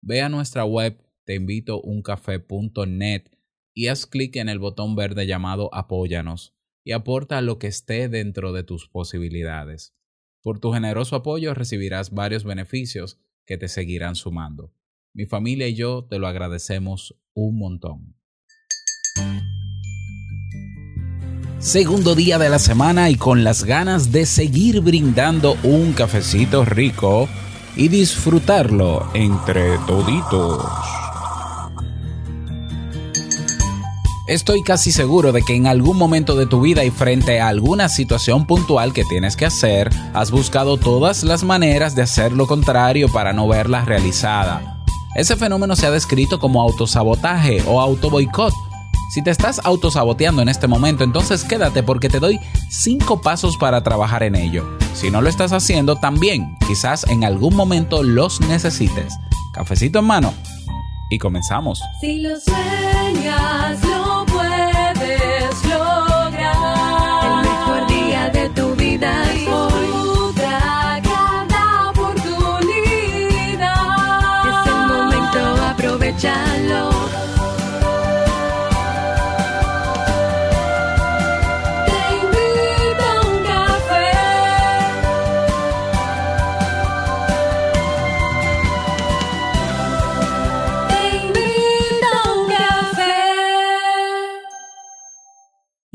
Ve a nuestra web teinvitouncafé.net y haz clic en el botón verde llamado Apóyanos y aporta lo que esté dentro de tus posibilidades. Por tu generoso apoyo recibirás varios beneficios que te seguirán sumando. Mi familia y yo te lo agradecemos un montón. Segundo día de la semana y con las ganas de seguir brindando un cafecito rico y disfrutarlo entre toditos. Estoy casi seguro de que en algún momento de tu vida y frente a alguna situación puntual que tienes que hacer, has buscado todas las maneras de hacer lo contrario para no verla realizada. Ese fenómeno se ha descrito como autosabotaje o autoboicot. Si te estás autosaboteando en este momento, entonces quédate porque te doy 5 pasos para trabajar en ello. Si no lo estás haciendo, también quizás en algún momento los necesites. Cafecito en mano y comenzamos. Si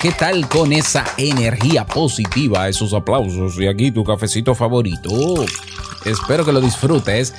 ¿Qué tal con esa energía positiva, esos aplausos y aquí tu cafecito favorito? Espero que lo disfrutes.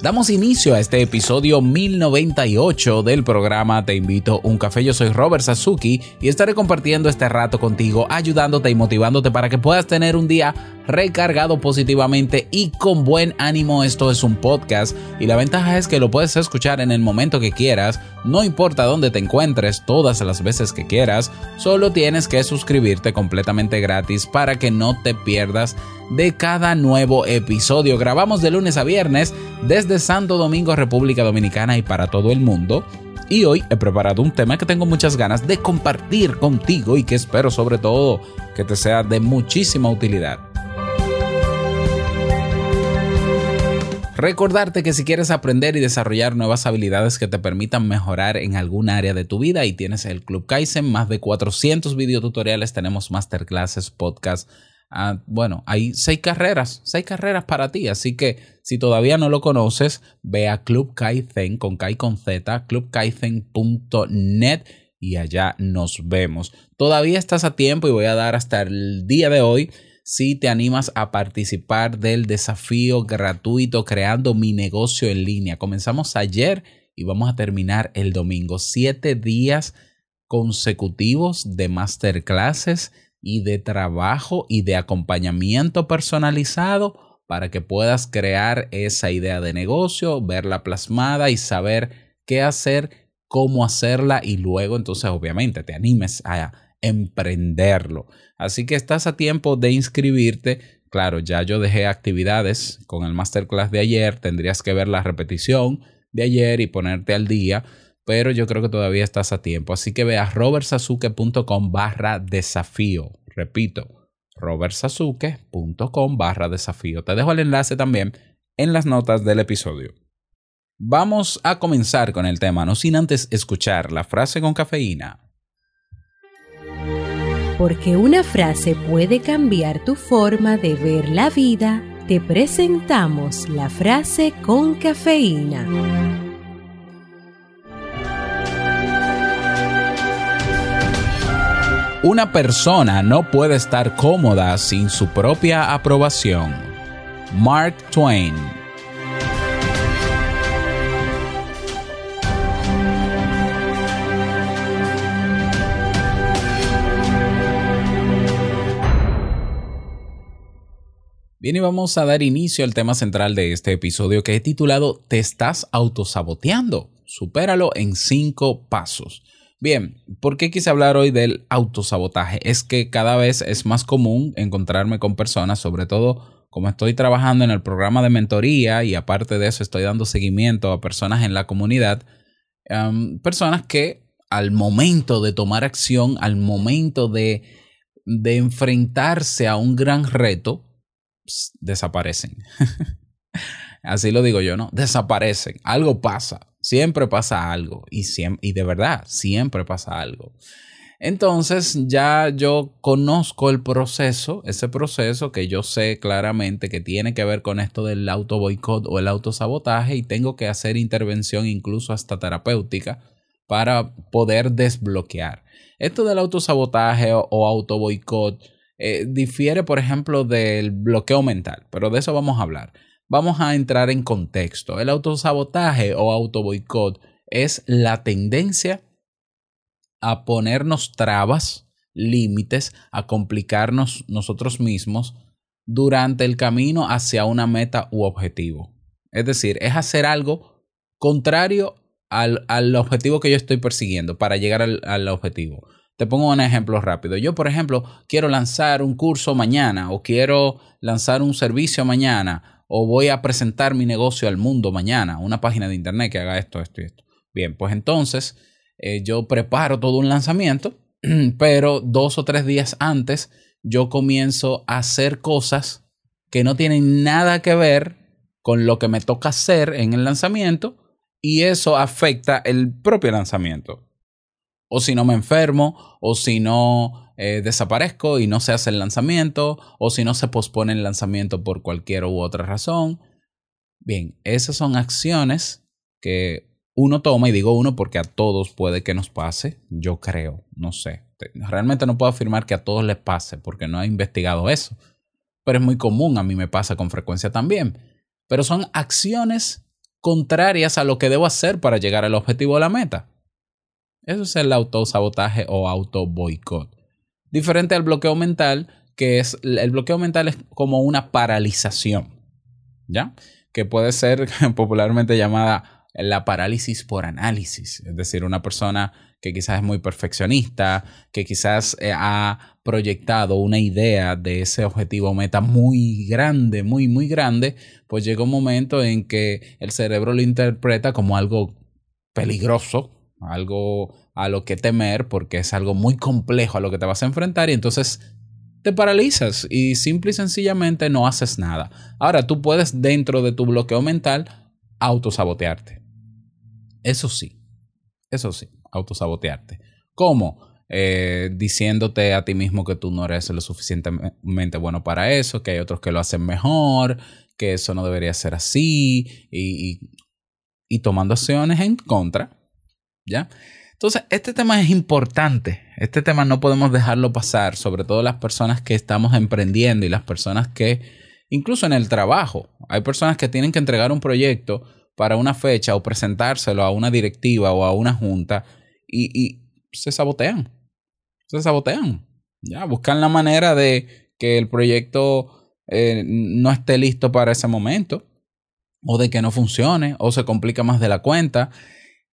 Damos inicio a este episodio 1098 del programa Te invito un café. Yo soy Robert Sasuki y estaré compartiendo este rato contigo, ayudándote y motivándote para que puedas tener un día recargado positivamente y con buen ánimo. Esto es un podcast y la ventaja es que lo puedes escuchar en el momento que quieras, no importa dónde te encuentres, todas las veces que quieras, solo tienes que suscribirte completamente gratis para que no te pierdas de cada nuevo episodio. Grabamos de lunes a viernes desde Santo Domingo, República Dominicana y para todo el mundo. Y hoy he preparado un tema que tengo muchas ganas de compartir contigo y que espero sobre todo que te sea de muchísima utilidad. Recordarte que si quieres aprender y desarrollar nuevas habilidades que te permitan mejorar en algún área de tu vida y tienes el Club Kaizen, más de 400 videotutoriales, tenemos masterclasses, podcasts. ah, bueno, hay seis carreras, seis carreras para ti. Así que si todavía no lo conoces, ve a Club Kaizen con Kai con Z, clubkaizen.net y allá nos vemos. Todavía estás a tiempo y voy a dar hasta el día de hoy si te animas a participar del desafío gratuito creando mi negocio en línea. Comenzamos ayer y vamos a terminar el domingo. Siete días consecutivos de masterclasses y de trabajo y de acompañamiento personalizado para que puedas crear esa idea de negocio, verla plasmada y saber qué hacer, cómo hacerla y luego entonces obviamente te animes a emprenderlo. Así que estás a tiempo de inscribirte. Claro, ya yo dejé actividades con el masterclass de ayer, tendrías que ver la repetición de ayer y ponerte al día, pero yo creo que todavía estás a tiempo. Así que ve a robertsasuke.com barra desafío. Repito, robertsasuke.com barra desafío. Te dejo el enlace también en las notas del episodio. Vamos a comenzar con el tema, no sin antes escuchar la frase con cafeína porque una frase puede cambiar tu forma de ver la vida, te presentamos la frase con cafeína. Una persona no puede estar cómoda sin su propia aprobación. Mark Twain Bien, y vamos a dar inicio al tema central de este episodio que he titulado Te estás autosaboteando. Supéralo en cinco pasos. Bien, ¿por qué quise hablar hoy del autosabotaje? Es que cada vez es más común encontrarme con personas, sobre todo como estoy trabajando en el programa de mentoría y aparte de eso estoy dando seguimiento a personas en la comunidad, um, personas que al momento de tomar acción, al momento de enfrentarse a un gran reto, desaparecen. Así lo digo yo, ¿no? Desaparecen. Algo pasa. Siempre pasa algo. Y, y de verdad, siempre pasa algo. Entonces ya yo conozco el proceso, ese proceso que yo sé claramente que tiene que ver con esto del auto boicot o el autosabotaje y tengo que hacer intervención incluso hasta terapéutica para poder desbloquear. Esto del autosabotaje o, o auto boicot eh, difiere, por ejemplo, del bloqueo mental, pero de eso vamos a hablar. Vamos a entrar en contexto. El autosabotaje o autoboicot es la tendencia a ponernos trabas, límites, a complicarnos nosotros mismos durante el camino hacia una meta u objetivo. Es decir, es hacer algo contrario al, al objetivo que yo estoy persiguiendo para llegar al, al objetivo. Te pongo un ejemplo rápido. Yo, por ejemplo, quiero lanzar un curso mañana o quiero lanzar un servicio mañana o voy a presentar mi negocio al mundo mañana, una página de internet que haga esto, esto y esto. Bien, pues entonces eh, yo preparo todo un lanzamiento, pero dos o tres días antes yo comienzo a hacer cosas que no tienen nada que ver con lo que me toca hacer en el lanzamiento y eso afecta el propio lanzamiento o si no me enfermo, o si no eh, desaparezco y no se hace el lanzamiento, o si no se pospone el lanzamiento por cualquier u otra razón. Bien, esas son acciones que uno toma, y digo uno porque a todos puede que nos pase, yo creo, no sé. Realmente no puedo afirmar que a todos les pase porque no he investigado eso, pero es muy común, a mí me pasa con frecuencia también. Pero son acciones contrarias a lo que debo hacer para llegar al objetivo de la meta. Eso es el autosabotaje o auto boicot. Diferente al bloqueo mental, que es el bloqueo mental es como una paralización, ¿ya? Que puede ser popularmente llamada la parálisis por análisis, es decir, una persona que quizás es muy perfeccionista, que quizás eh, ha proyectado una idea de ese objetivo meta muy grande, muy, muy grande, pues llega un momento en que el cerebro lo interpreta como algo peligroso, algo a lo que temer porque es algo muy complejo a lo que te vas a enfrentar y entonces te paralizas y simple y sencillamente no haces nada. Ahora tú puedes dentro de tu bloqueo mental autosabotearte. Eso sí, eso sí, autosabotearte. ¿Cómo? Eh, diciéndote a ti mismo que tú no eres lo suficientemente bueno para eso, que hay otros que lo hacen mejor, que eso no debería ser así y, y, y tomando acciones en contra Entonces, este tema es importante. Este tema no podemos dejarlo pasar, sobre todo las personas que estamos emprendiendo y las personas que, incluso en el trabajo, hay personas que tienen que entregar un proyecto para una fecha o presentárselo a una directiva o a una junta y, se sabotean. Se sabotean. Ya, buscan la manera de que el proyecto eh, no esté listo para ese momento o de que no funcione o se complica más de la cuenta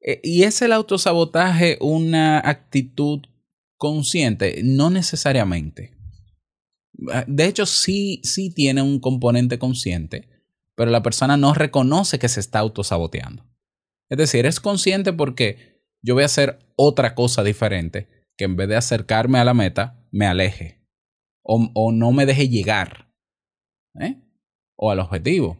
eh, ¿Y es el autosabotaje una actitud consciente? No necesariamente. Ah, de hecho, sí, sí tiene un componente consciente, pero la persona no reconoce que se está autosaboteando. Es decir, es consciente porque yo voy a hacer otra cosa diferente que en vez de acercarme a la meta, me aleje o, o no me deje llegar ¿eh? o al objetivo.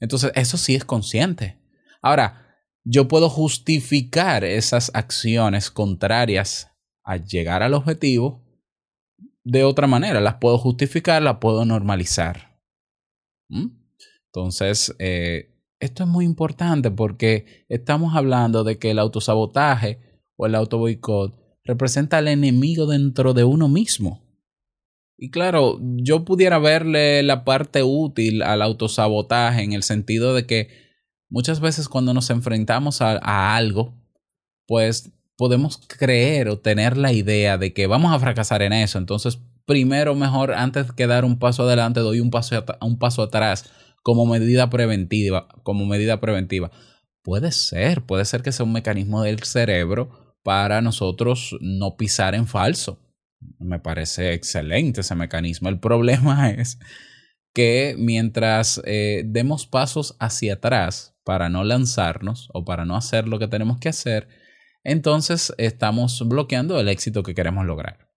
Entonces, eso sí es consciente. Ahora, yo puedo justificar esas acciones contrarias a llegar al objetivo de otra manera. Las puedo justificar, las puedo normalizar. ¿Mm? Entonces, eh, esto es muy importante porque estamos hablando de que el autosabotaje o el autoboicot representa al enemigo dentro de uno mismo. Y claro, yo pudiera verle la parte útil al autosabotaje en el sentido de que muchas veces cuando nos enfrentamos a, algo, pues podemos creer o tener la idea de que vamos a fracasar en eso. Entonces, primero, mejor, antes que dar un paso adelante, doy un paso, un paso atrás como medida preventiva, como medida preventiva. Puede ser, puede ser que sea un mecanismo del cerebro para nosotros no pisar en falso. Me parece excelente ese mecanismo. El problema es que mientras eh, demos pasos hacia atrás para no lanzarnos o para no hacer lo que tenemos que hacer, entonces estamos bloqueando el éxito que queremos lograr.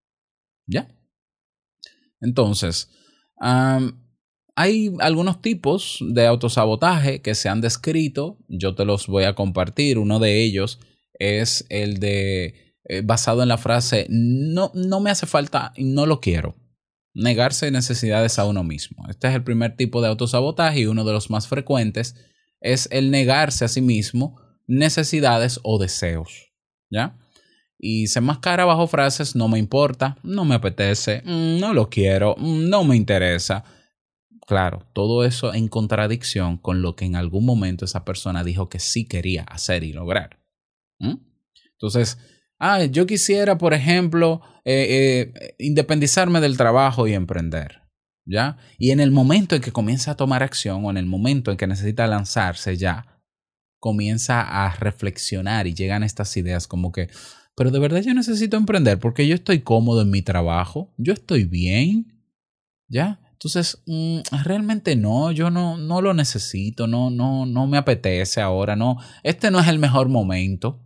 ¿Ya? Entonces, hay algunos tipos de autosabotaje que se han descrito, yo te los voy a compartir. Uno de ellos es el de eh, basado en la frase no, no me hace falta y no lo quiero. Negarse necesidades a uno mismo. Este es el primer tipo de autosabotaje y uno de los más frecuentes es el negarse a sí mismo necesidades o deseos. ¿Ya? Y se enmascara bajo frases no me importa, no me apetece, mm, no lo quiero, mm, no me interesa Claro, todo eso en contradicción con lo que en algún momento esa persona dijo que sí quería hacer y lograr. Entonces, ah, yo quisiera, por ejemplo, eh, eh, independizarme del trabajo y emprender. ¿Ya? Y en el momento en que comienza a tomar acción o en el momento en que necesita lanzarse ya, comienza a reflexionar y llegan estas ideas como que, pero de verdad yo necesito emprender porque yo estoy cómodo en mi trabajo, yo estoy bien, ¿ya? Entonces, mm, realmente no, yo no, no lo necesito, no, no, no me apetece ahora, no, este no es el mejor momento.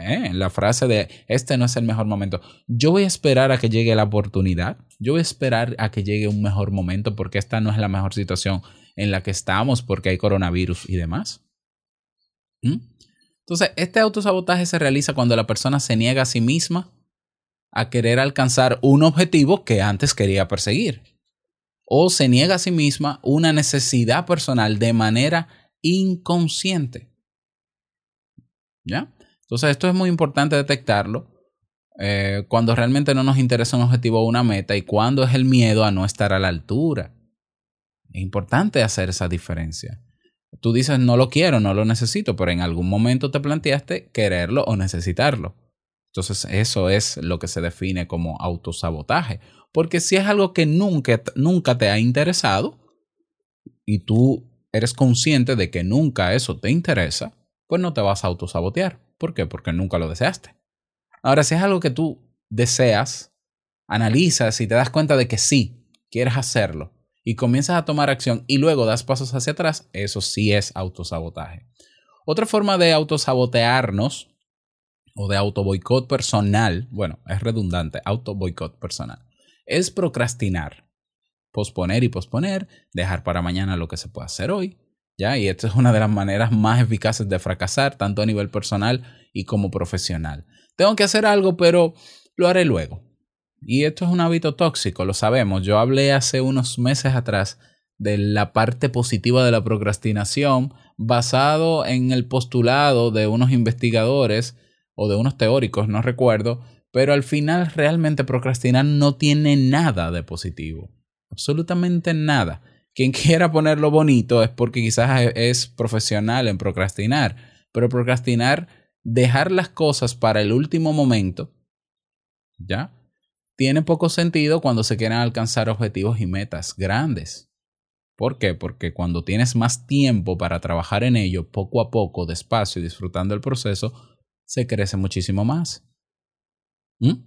Eh, la frase de este no es el mejor momento. Yo voy a esperar a que llegue la oportunidad, yo voy a esperar a que llegue un mejor momento porque esta no es la mejor situación en la que estamos porque hay coronavirus y demás. ¿Mm? Entonces, este autosabotaje se realiza cuando la persona se niega a sí misma a querer alcanzar un objetivo que antes quería perseguir o se niega a sí misma una necesidad personal de manera inconsciente. ¿Ya? Entonces esto es muy importante detectarlo eh, cuando realmente no nos interesa un objetivo o una meta y cuando es el miedo a no estar a la altura. Es importante hacer esa diferencia. Tú dices no lo quiero, no lo necesito, pero en algún momento te planteaste quererlo o necesitarlo. Entonces eso es lo que se define como autosabotaje porque si es algo que nunca, nunca te ha interesado y tú eres consciente de que nunca eso te interesa, pues no te vas a autosabotear. ¿Por qué? Porque nunca lo deseaste. Ahora, si es algo que tú deseas, analizas y te das cuenta de que sí, quieres hacerlo y comienzas a tomar acción y luego das pasos hacia atrás, eso sí es autosabotaje. Otra forma de autosabotearnos o de autoboicot personal, bueno, es redundante, autoboicot personal, es procrastinar. Posponer y posponer, dejar para mañana lo que se puede hacer hoy. Y esta es una de las maneras más eficaces de fracasar, tanto a nivel personal y como profesional. Tengo que hacer algo, pero lo haré luego. Y esto es un hábito tóxico, lo sabemos. Yo hablé hace unos meses atrás de la parte positiva de la procrastinación basado en el postulado de unos investigadores o de unos teóricos, no recuerdo, pero al final realmente procrastinar no tiene nada de positivo. Absolutamente nada. Quien quiera ponerlo bonito es porque quizás es profesional en procrastinar. Pero procrastinar, dejar las cosas para el último momento, ¿ya? Tiene poco sentido cuando se quieren alcanzar objetivos y metas grandes. ¿Por qué? Porque cuando tienes más tiempo para trabajar en ello, poco a poco, despacio y disfrutando el proceso, se crece muchísimo más. ¿Mm?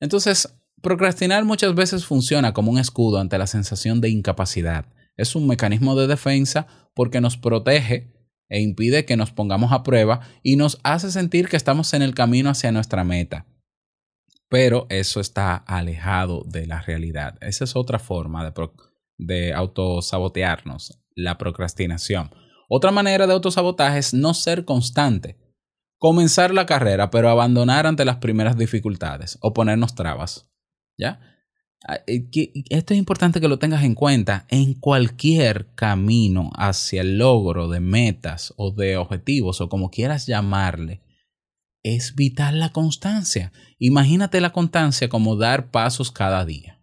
Entonces, procrastinar muchas veces funciona como un escudo ante la sensación de incapacidad. Es un mecanismo de defensa porque nos protege e impide que nos pongamos a prueba y nos hace sentir que estamos en el camino hacia nuestra meta. Pero eso está alejado de la realidad. Esa es otra forma de, de autosabotearnos, la procrastinación. Otra manera de autosabotaje es no ser constante comenzar la carrera, pero abandonar ante las primeras dificultades o ponernos trabas. ¿Ya? Ah, eh, esto es importante que lo tengas en cuenta en cualquier camino hacia el logro de metas o de objetivos o como quieras llamarle. es vital la constancia. Imagínate la constancia como dar pasos cada día.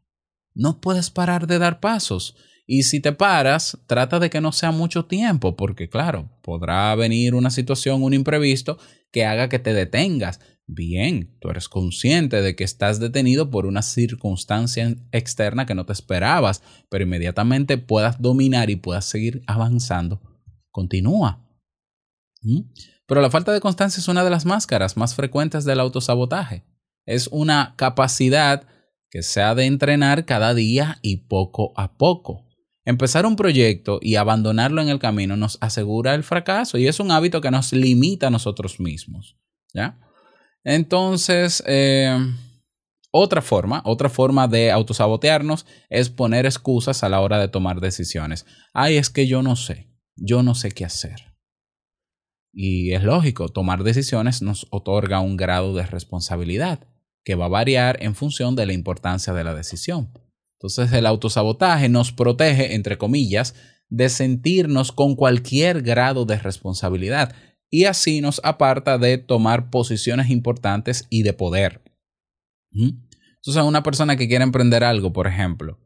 No puedes parar de dar pasos. Y si te paras, trata de que no sea mucho tiempo, porque claro, podrá venir una situación, un imprevisto, que haga que te detengas. Bien, tú eres consciente de que estás detenido por una circunstancia externa que no te esperabas, pero inmediatamente puedas dominar y puedas seguir avanzando. Continúa. ¿Mm? Pero la falta de constancia es una de las máscaras más frecuentes del autosabotaje. Es una capacidad que se ha de entrenar cada día y poco a poco. Empezar un proyecto y abandonarlo en el camino nos asegura el fracaso y es un hábito que nos limita a nosotros mismos. ¿Ya? Entonces, eh, otra forma, otra forma de autosabotearnos es poner excusas a la hora de tomar decisiones. Ay, es que yo no sé, yo no sé qué hacer. Y es lógico, tomar decisiones nos otorga un grado de responsabilidad que va a variar en función de la importancia de la decisión. Entonces el autosabotaje nos protege, entre comillas, de sentirnos con cualquier grado de responsabilidad y así nos aparta de tomar posiciones importantes y de poder. ¿Mm? Entonces una persona que quiere emprender algo, por ejemplo,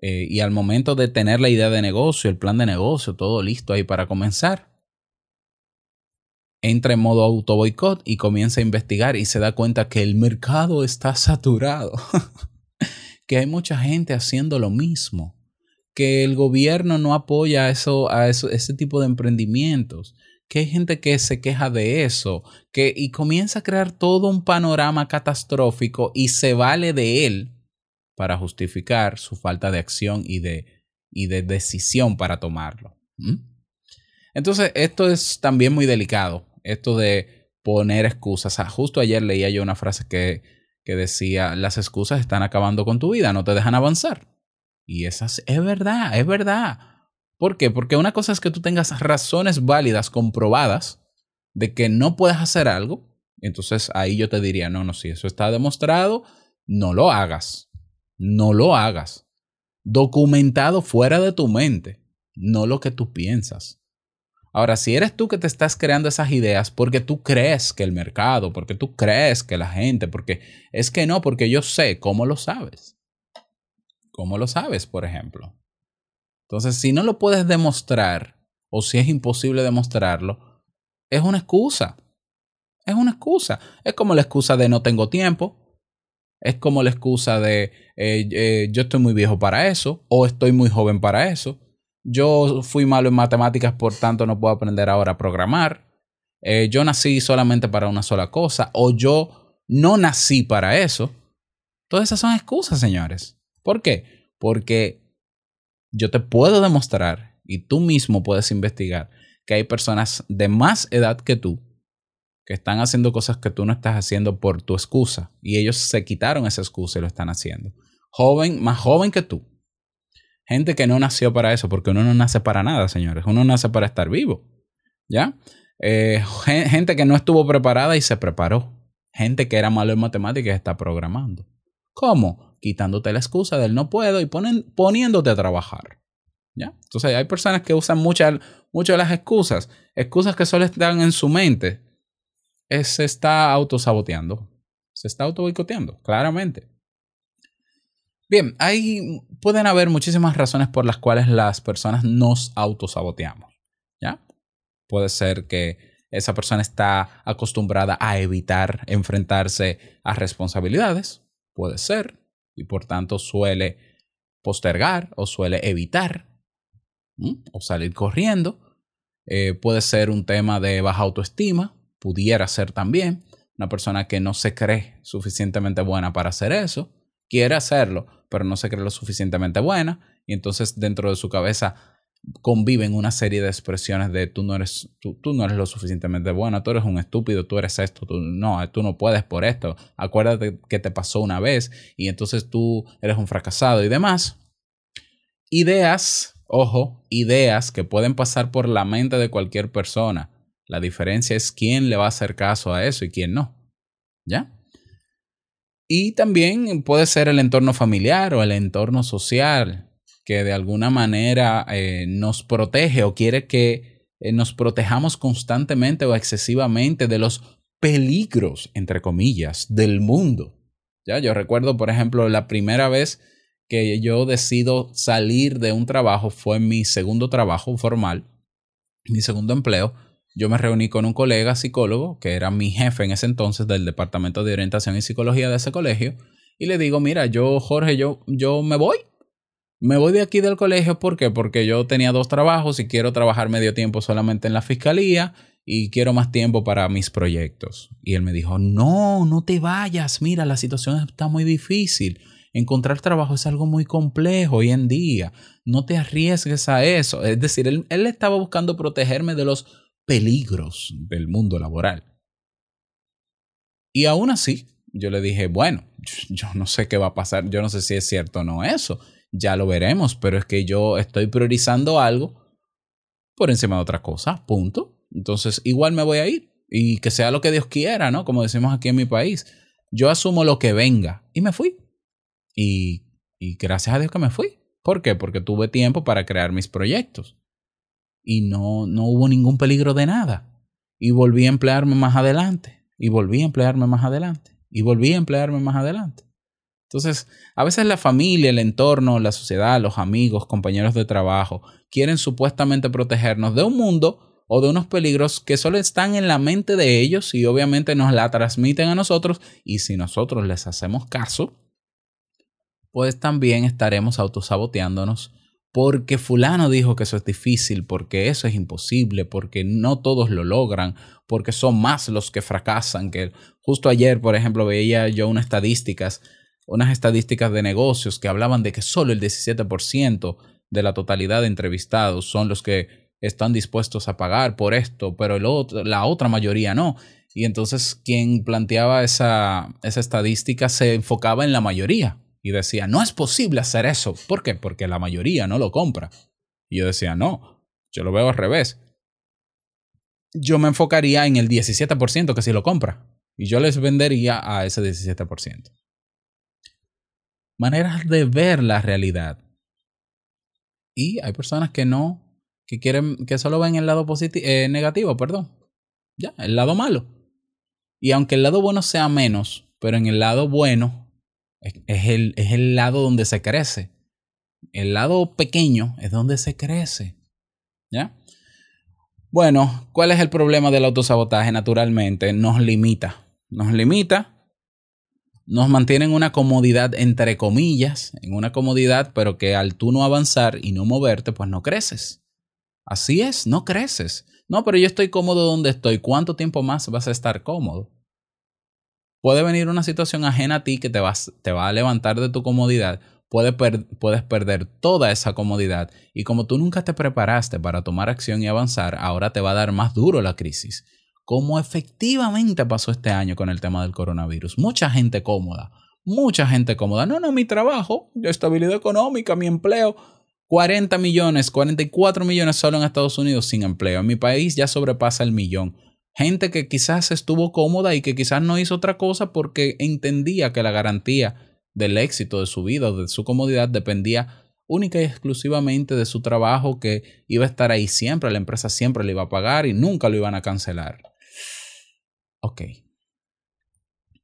eh, y al momento de tener la idea de negocio, el plan de negocio, todo listo ahí para comenzar, entra en modo auto boicot y comienza a investigar y se da cuenta que el mercado está saturado. que hay mucha gente haciendo lo mismo, que el gobierno no apoya eso, a eso, ese tipo de emprendimientos, que hay gente que se queja de eso, que y comienza a crear todo un panorama catastrófico y se vale de él para justificar su falta de acción y de, y de decisión para tomarlo. Entonces, esto es también muy delicado, esto de poner excusas. justo ayer leía yo una frase que que decía, las excusas están acabando con tu vida, no te dejan avanzar. Y esa es verdad, es verdad. ¿Por qué? Porque una cosa es que tú tengas razones válidas, comprobadas, de que no puedes hacer algo. Entonces ahí yo te diría, no, no, si eso está demostrado, no lo hagas. No lo hagas. Documentado fuera de tu mente, no lo que tú piensas. Ahora, si eres tú que te estás creando esas ideas porque tú crees que el mercado, porque tú crees que la gente, porque es que no, porque yo sé, ¿cómo lo sabes? ¿Cómo lo sabes, por ejemplo? Entonces, si no lo puedes demostrar o si es imposible demostrarlo, es una excusa. Es una excusa. Es como la excusa de no tengo tiempo. Es como la excusa de eh, eh, yo estoy muy viejo para eso o estoy muy joven para eso yo fui malo en matemáticas, por tanto no puedo aprender ahora a programar. Eh, yo nací solamente para una sola cosa o yo no nací para eso. Todas esas son excusas, señores. ¿Por qué? Porque yo te puedo demostrar y tú mismo puedes investigar que hay personas de más edad que tú que están haciendo cosas que tú no estás haciendo por tu excusa y ellos se quitaron esa excusa y lo están haciendo. Joven, más joven que tú, Gente que no nació para eso, porque uno no nace para nada, señores. Uno nace para estar vivo. ¿Ya? Eh, gente que no estuvo preparada y se preparó. Gente que era malo en matemáticas está programando. ¿Cómo? Quitándote la excusa del no puedo y poniéndote a trabajar. ¿Ya? Entonces hay personas que usan muchas muchas de las excusas. Excusas que solo están en su mente. se está autosaboteando. Se está auto boicoteando, claramente. Bien, hay, pueden haber muchísimas razones por las cuales las personas nos autosaboteamos. ¿Ya? Puede ser que esa persona está acostumbrada a evitar enfrentarse a responsabilidades. Puede ser. Y por tanto suele postergar o suele evitar o salir corriendo. Eh, puede ser un tema de baja autoestima. Pudiera ser también una persona que no se cree suficientemente buena para hacer eso. Quiere hacerlo, pero no se cree lo suficientemente buena y entonces dentro de su cabeza conviven una serie de expresiones de tú no eres tú, no eres lo suficientemente bueno, tú eres un estúpido, tú eres esto, tú no, tú no puedes por esto, acuérdate que te pasó una vez y entonces tú eres un fracasado y demás. Ideas, ojo, ideas que pueden pasar por la mente de cualquier persona. La diferencia es quién le va a hacer caso a eso y quién no. ¿Ya? Y también puede ser el entorno familiar o el entorno social que de alguna manera eh, nos protege o quiere que eh, nos protejamos constantemente o excesivamente de los peligros, entre comillas, del mundo. Ya, yo recuerdo, por ejemplo, la primera vez que yo decido salir de un trabajo fue mi segundo trabajo formal, mi segundo empleo. Yo me reuní con un colega psicólogo, que era mi jefe en ese entonces del Departamento de Orientación y Psicología de ese colegio, y le digo, mira, yo, Jorge, yo, yo me voy. Me voy de aquí del colegio. Porque yo tenía dos trabajos y quiero trabajar medio tiempo solamente en la fiscalía y quiero más tiempo para mis proyectos. Y él me dijo, no, no te vayas, mira, la situación está muy difícil. Encontrar trabajo es algo muy complejo hoy en día. No te arriesgues a eso. Es decir, él, él estaba buscando protegerme de los peligros del mundo laboral. Y aún así, yo le dije, bueno, yo no sé qué va a pasar, yo no sé si es cierto o no eso, ya lo veremos, pero es que yo estoy priorizando algo por encima de otra cosa, punto. Entonces, igual me voy a ir y que sea lo que Dios quiera, ¿no? Como decimos aquí en mi país. Yo asumo lo que venga y me fui. Y, y gracias a Dios que me fui. ¿Por qué? Porque tuve tiempo para crear mis proyectos. Y no, no hubo ningún peligro de nada. Y volví a emplearme más adelante. Y volví a emplearme más adelante. Y volví a emplearme más adelante. Entonces, a veces la familia, el entorno, la sociedad, los amigos, compañeros de trabajo, quieren supuestamente protegernos de un mundo o de unos peligros que solo están en la mente de ellos y obviamente nos la transmiten a nosotros. Y si nosotros les hacemos caso, pues también estaremos autosaboteándonos porque fulano dijo que eso es difícil, porque eso es imposible, porque no todos lo logran, porque son más los que fracasan, que justo ayer, por ejemplo, veía yo unas estadísticas, unas estadísticas de negocios que hablaban de que solo el 17% de la totalidad de entrevistados son los que están dispuestos a pagar por esto, pero la otra mayoría no. Y entonces quien planteaba esa, esa estadística se enfocaba en la mayoría y decía, no es posible hacer eso. ¿Por qué? Porque la mayoría no lo compra. Y yo decía, no, yo lo veo al revés. Yo me enfocaría en el 17% que sí lo compra. Y yo les vendería a ese 17%. Maneras de ver la realidad. Y hay personas que no que quieren, que solo ven el lado positivo, eh, negativo, perdón. Ya, el lado malo. Y aunque el lado bueno sea menos, pero en el lado bueno es, el, es el lado donde se crece. El lado pequeño es donde se crece. ¿Ya? Bueno, ¿cuál es el problema del autosabotaje? Naturalmente, nos limita. Nos limita, nos mantiene en una comodidad entre comillas, en una comodidad, pero que al tú no avanzar y no moverte, pues no creces. Así es, no creces. No, pero yo estoy cómodo donde estoy. ¿Cuánto tiempo más vas a estar cómodo? Puede venir una situación ajena a ti que te, vas, te va a levantar de tu comodidad. puedes perder toda esa comodidad. Y como tú nunca te preparaste para tomar acción y avanzar, ahora te va a dar más duro la crisis. Como efectivamente pasó este año con el tema del coronavirus. Mucha gente cómoda. Mucha gente cómoda. No, no, mi trabajo, estabilidad económica, mi empleo 40 millones, 44 millones solo en Estados Unidos sin empleo. En mi país ya sobrepasa el millón. Gente que quizás estuvo cómoda y que quizás no hizo otra cosa porque entendía que la garantía del éxito de su vida o de su comodidad dependía única y exclusivamente de su trabajo que iba a estar ahí siempre, la empresa siempre le iba a pagar y nunca lo iban a cancelar. Ok.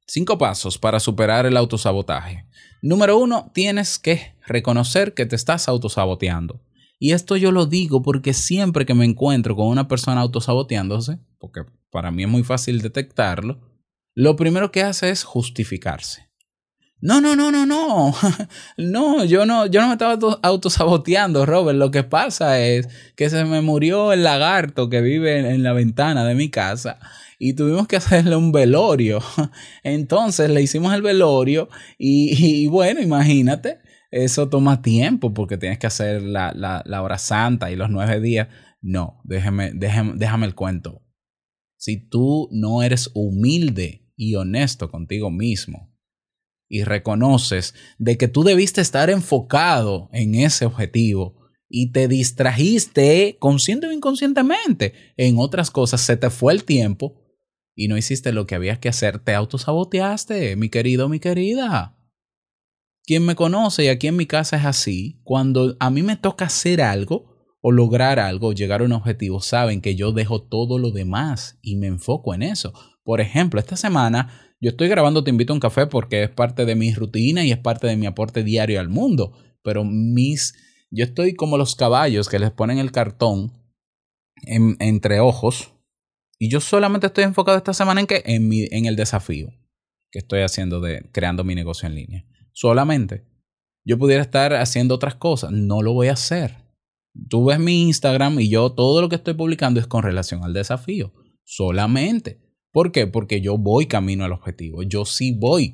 Cinco pasos para superar el autosabotaje. Número uno, tienes que reconocer que te estás autosaboteando. Y esto yo lo digo porque siempre que me encuentro con una persona autosaboteándose, porque para mí es muy fácil detectarlo, lo primero que hace es justificarse. No, no, no, no, no. No, yo no, yo no me estaba autosaboteando, Robert. Lo que pasa es que se me murió el lagarto que vive en la ventana de mi casa y tuvimos que hacerle un velorio. Entonces le hicimos el velorio y, bueno, imagínate, eso toma tiempo porque tienes que hacer la, la, hora santa y los nueve días. No, déjame, déjame, déjame el cuento. Si tú no eres humilde y honesto contigo mismo y reconoces de que tú debiste estar enfocado en ese objetivo, y te distrajiste consciente o inconscientemente. En otras cosas, se te fue el tiempo y no hiciste lo que había que hacer, te autosaboteaste, mi querido, mi querida. Quien me conoce y aquí en mi casa es así, cuando a mí me toca hacer algo o lograr algo, llegar a un objetivo, saben que yo dejo todo lo demás y me enfoco en eso, Por ejemplo, esta semana yo estoy grabando Te invito a un café porque es parte de mi rutina y es parte de mi aporte diario al mundo. Pero mis, yo estoy como los caballos que les ponen el cartón en- entre ojos y yo solamente estoy enfocado esta semana en que en, mi, en el desafío que estoy haciendo de creando mi negocio en línea. Solamente. Yo pudiera estar haciendo otras cosas, no lo voy a hacer. Tú ves mi Instagram y yo todo lo que estoy publicando es con relación al desafío. Solamente. ¿Por qué? Porque yo voy camino al objetivo. Yo sí voy.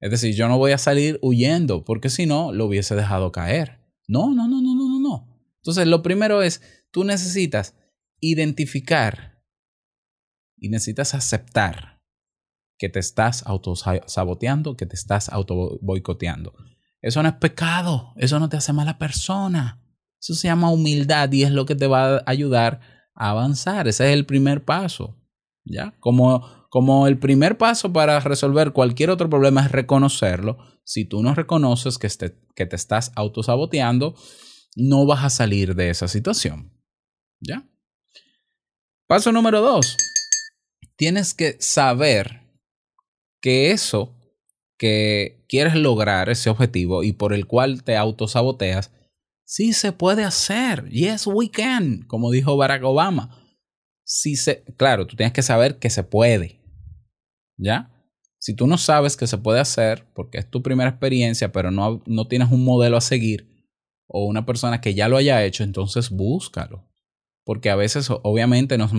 Es decir, yo no voy a salir huyendo, porque si no, lo hubiese dejado caer. No, no, no, no, no, no, no. Entonces, lo primero es, tú necesitas identificar y necesitas aceptar que te estás autosaboteando, que te estás auto boicoteando. Eso no es pecado, eso no te hace mala persona. Eso se llama humildad y es lo que te va a ayudar a avanzar. Ese es el primer paso. ¿Ya? Como, como el primer paso para resolver cualquier otro problema es reconocerlo. Si tú no reconoces que, este, que te estás autosaboteando, no vas a salir de esa situación. ¿Ya? Paso número dos. Tienes que saber que eso que quieres lograr, ese objetivo y por el cual te autosaboteas, sí se puede hacer. Yes, we can, como dijo Barack Obama. Sí se, claro, tú tienes que saber que se puede. ¿Ya? Si tú no sabes que se puede hacer, porque es tu primera experiencia, pero no, no tienes un modelo a seguir o una persona que ya lo haya hecho, entonces búscalo. Porque a veces, obviamente, nos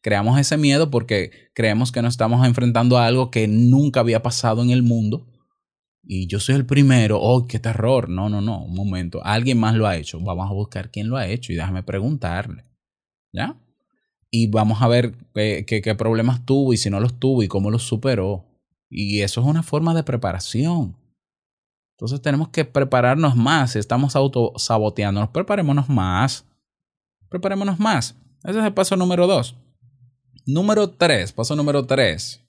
creamos ese miedo porque creemos que nos estamos enfrentando a algo que nunca había pasado en el mundo. Y yo soy el primero. ¡Oh, qué terror! No, no, no. Un momento. Alguien más lo ha hecho. Vamos a buscar quién lo ha hecho y déjame preguntarle. ¿Ya? Y vamos a ver qué, problemas tuvo y si no los tuvo y cómo los superó. Y eso es una forma de preparación. Entonces tenemos que prepararnos más. Si estamos autosaboteándonos, preparémonos más. Preparémonos más. Ese es el paso número dos. Número tres. Paso número tres.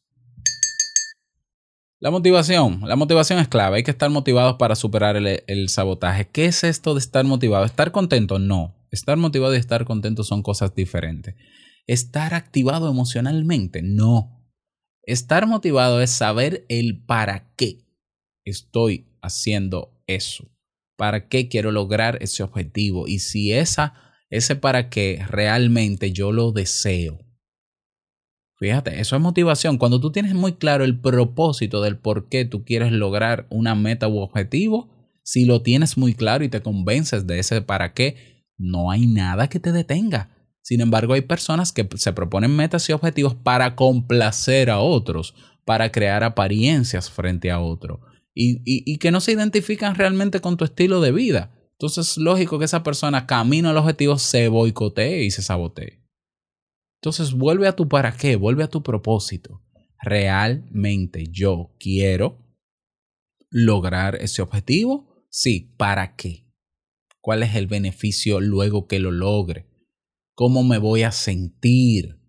La motivación. La motivación es clave. Hay que estar motivados para superar el, el, sabotaje. ¿Qué es esto de estar motivado? ¿Estar contento? No. Estar motivado y estar contento son cosas diferentes. ¿Estar activado emocionalmente? No. Estar motivado es saber el para qué estoy haciendo eso. ¿Para qué quiero lograr ese objetivo? Y si esa, ese para qué realmente yo lo deseo. Fíjate, eso es motivación. Cuando tú tienes muy claro el propósito del por qué tú quieres lograr una meta u objetivo, si lo tienes muy claro y te convences de ese para qué, no hay nada que te detenga. Sin embargo, hay personas que se proponen metas y objetivos para complacer a otros, para crear apariencias frente a otro y, y, y que no se identifican realmente con tu estilo de vida. Entonces es lógico que esa persona camino al objetivo se boicotee y se sabotee. Entonces vuelve a tu para qué, vuelve a tu propósito. ¿Realmente yo quiero lograr ese objetivo? Sí, ¿para qué? ¿Cuál es el beneficio luego que lo logre? ¿Cómo me voy a sentir?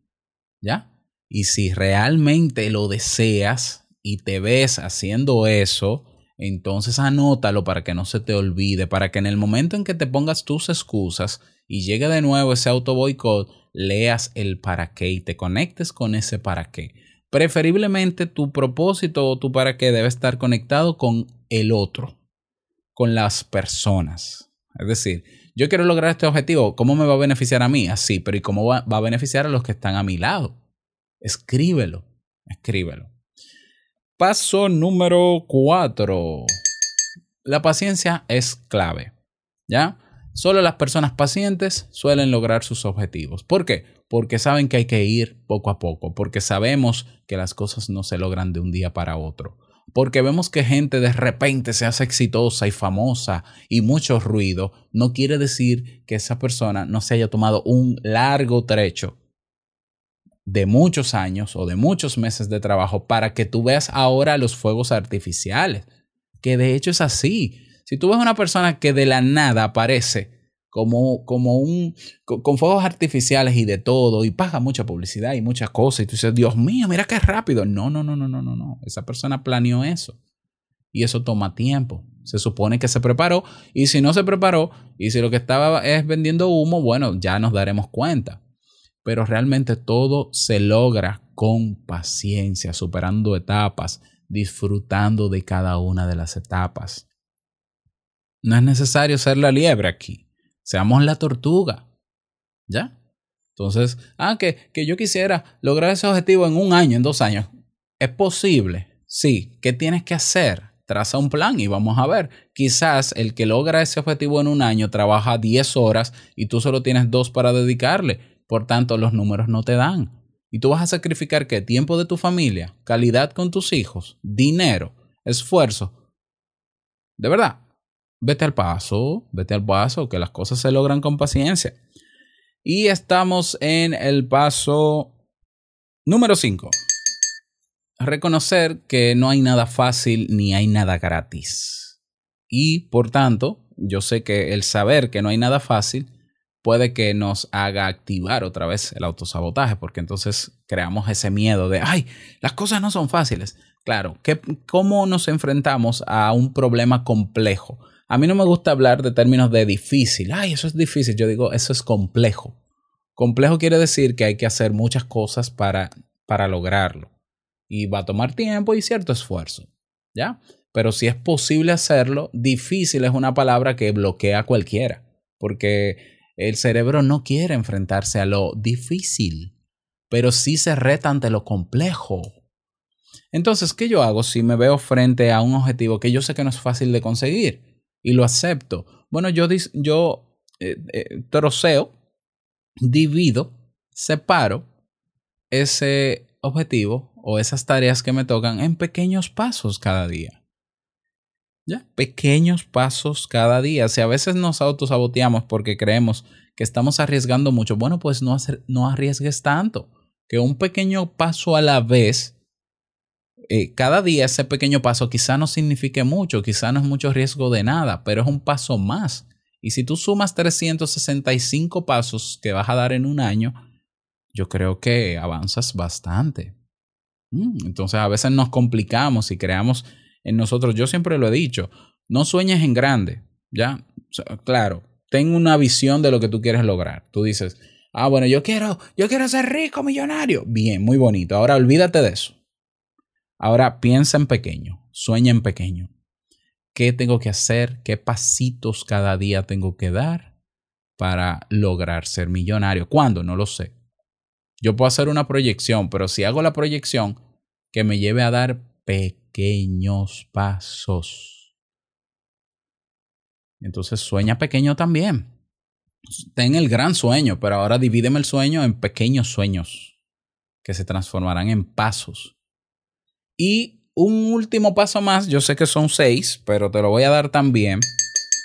¿Ya? Y si realmente lo deseas y te ves haciendo eso, entonces anótalo para que no se te olvide, para que en el momento en que te pongas tus excusas y llegue de nuevo ese auto boicot, leas el para qué y te conectes con ese para qué. Preferiblemente tu propósito o tu para qué debe estar conectado con el otro, con las personas. Es decir, yo quiero lograr este objetivo, ¿cómo me va a beneficiar a mí? Así, pero ¿y cómo va, a beneficiar a los que están a mi lado? Escríbelo, escríbelo. Paso número 4. La paciencia es clave. ¿Ya? Solo las personas pacientes suelen lograr sus objetivos. ¿Por qué? Porque saben que hay que ir poco a poco, porque sabemos que las cosas no se logran de un día para otro, porque vemos que gente de repente se hace exitosa y famosa y mucho ruido, no quiere decir que esa persona no se haya tomado un largo trecho de muchos años o de muchos meses de trabajo para que tú veas ahora los fuegos artificiales, que de hecho es así. Si tú ves una persona que de la nada aparece como, como un, con, con, fuegos artificiales y de todo, y paga mucha publicidad y muchas cosas, y tú dices, Dios mío, mira qué rápido. No, no, no, no, no, no, no. Esa persona planeó eso. Y eso toma tiempo. Se supone que se preparó, y si no se preparó, y si lo que estaba es vendiendo humo, bueno, ya nos daremos cuenta. pero realmente todo se logra con paciencia, superando etapas, disfrutando de cada una de las etapas. No es necesario ser la liebre aquí, seamos la tortuga. ¿Ya? Entonces, ah, que, que yo quisiera lograr ese objetivo en un año, en dos años. ¿Es posible? Sí. ¿Qué tienes que hacer? Traza un plan y vamos a ver. Quizás el que logra ese objetivo en un año trabaja 10 horas y tú solo tienes dos para dedicarle. Por tanto, los números no te dan. Y tú vas a sacrificar qué? Tiempo de tu familia, calidad con tus hijos, dinero, esfuerzo. De verdad, vete al paso, vete al paso, que las cosas se logran con paciencia. Y estamos en el paso número 5. Reconocer que no hay nada fácil ni hay nada gratis. Y por tanto, yo sé que el saber que no hay nada fácil puede que nos haga activar otra vez el autosabotaje, porque entonces creamos ese miedo de, ay, las cosas no son fáciles. Claro, ¿cómo nos enfrentamos a un problema complejo? A mí no me gusta hablar de términos de difícil. Ay, eso es difícil. Yo digo, eso es complejo. Complejo quiere decir que hay que hacer muchas cosas para, para lograrlo. Y va a tomar tiempo y cierto esfuerzo. ¿Ya? Pero si es posible hacerlo, difícil es una palabra que bloquea a cualquiera. Porque el cerebro no quiere enfrentarse a lo difícil, pero sí se reta ante lo complejo. Entonces, ¿qué yo hago si me veo frente a un objetivo que yo sé que no es fácil de conseguir? Y lo acepto. Bueno, yo, yo eh, eh, troceo, divido, separo ese objetivo o esas tareas que me tocan en pequeños pasos cada día. ¿Ya? Pequeños pasos cada día. Si a veces nos autosaboteamos porque creemos que estamos arriesgando mucho, bueno, pues no, no arriesgues tanto. Que un pequeño paso a la vez eh, cada día ese pequeño paso quizá no signifique mucho, quizá no es mucho riesgo de nada, pero es un paso más. Y si tú sumas 365 pasos que vas a dar en un año, yo creo que avanzas bastante. Mm, entonces a veces nos complicamos y creamos en nosotros, yo siempre lo he dicho, no sueñes en grande, ¿ya? claro, ten una visión de lo que tú quieres lograr. Tú dices, ah, bueno, yo quiero, yo quiero ser rico, millonario. Bien, muy bonito. Ahora olvídate de eso. Ahora piensa en pequeño, sueña en pequeño. ¿Qué tengo que hacer? ¿Qué pasitos cada día tengo que dar para lograr ser millonario? ¿Cuándo? No lo sé. Yo puedo hacer una proyección, pero si hago la proyección, que me lleve a dar pequeños pasos. Entonces sueña pequeño también. Ten el gran sueño, pero ahora divídeme el sueño en pequeños sueños que se transformarán en pasos y un último paso más, yo sé que son seis, pero te lo voy a dar también.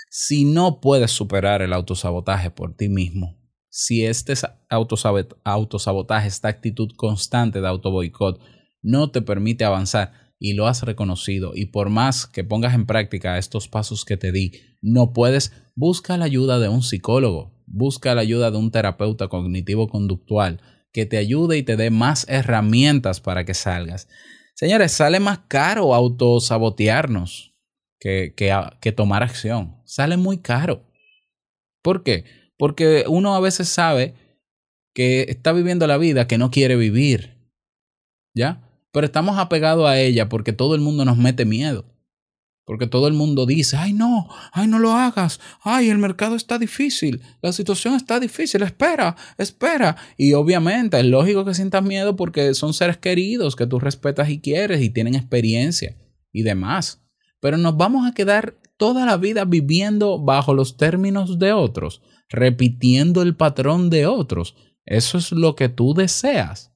Si no puedes superar el autosabotaje por ti mismo, si este autosabotaje, esta actitud constante de autoboicot no te permite avanzar y lo has reconocido y por más que pongas en práctica estos pasos que te di, no puedes, busca la ayuda de un psicólogo, busca la ayuda de un terapeuta cognitivo conductual que te ayude y te dé más herramientas para que salgas. Señores, sale más caro autosabotearnos que, que, tomar acción. Sale muy caro. ¿Por qué? Porque uno a veces sabe que está viviendo la vida que no quiere vivir. ¿Ya? Pero estamos apegados a ella porque todo el mundo nos mete miedo. Porque todo el mundo dice, ay no, ay no lo hagas, ay el mercado está difícil, la situación está difícil, espera, espera. Y obviamente es lógico que sientas miedo porque son seres queridos que tú respetas y quieres y tienen experiencia y demás. Pero nos vamos a quedar toda la vida viviendo bajo los términos de otros, repitiendo el patrón de otros. Eso es lo que tú deseas.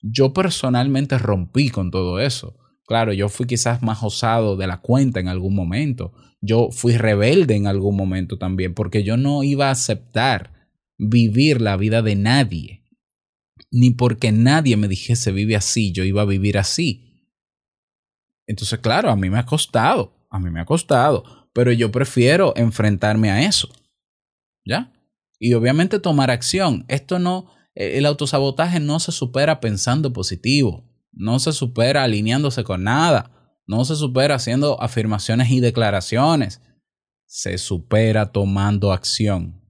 Yo personalmente rompí con todo eso. Claro, yo fui quizás más osado de la cuenta en algún momento. Yo fui rebelde en algún momento también, porque yo no iba a aceptar vivir la vida de nadie. Ni porque nadie me dijese vive así, yo iba a vivir así. Entonces, claro, a mí me ha costado, a mí me ha costado, pero yo prefiero enfrentarme a eso. ¿Ya? Y obviamente tomar acción. Esto no, el autosabotaje no se supera pensando positivo. No se supera alineándose con nada. No se supera haciendo afirmaciones y declaraciones. Se supera tomando acción.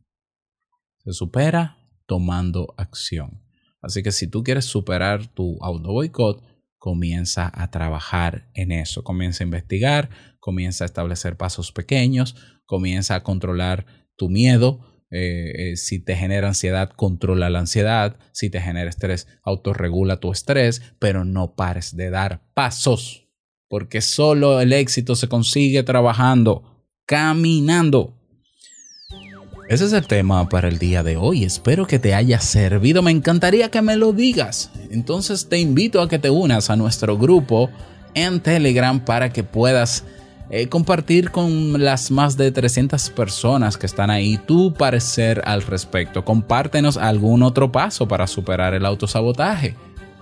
Se supera tomando acción. Así que si tú quieres superar tu auto boicot, comienza a trabajar en eso, comienza a investigar, comienza a establecer pasos pequeños, comienza a controlar tu miedo, eh, eh, si te genera ansiedad, controla la ansiedad. Si te genera estrés, autorregula tu estrés, pero no pares de dar pasos, porque solo el éxito se consigue trabajando, caminando. Ese es el tema para el día de hoy. Espero que te haya servido. Me encantaría que me lo digas. Entonces te invito a que te unas a nuestro grupo en Telegram para que puedas eh, compartir con las más de 300 personas que están ahí tu parecer al respecto. Compártenos algún otro paso para superar el autosabotaje.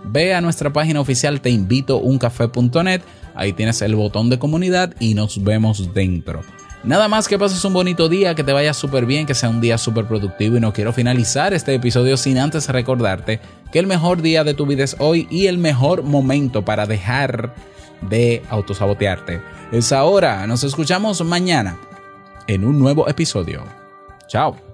Ve a nuestra página oficial teinvitouncafé.net, ahí tienes el botón de comunidad y nos vemos dentro. Nada más que pases un bonito día, que te vaya súper bien, que sea un día súper productivo y no quiero finalizar este episodio sin antes recordarte que el mejor día de tu vida es hoy y el mejor momento para dejar de autosabotearte. Es ahora, nos escuchamos mañana en un nuevo episodio. Chao.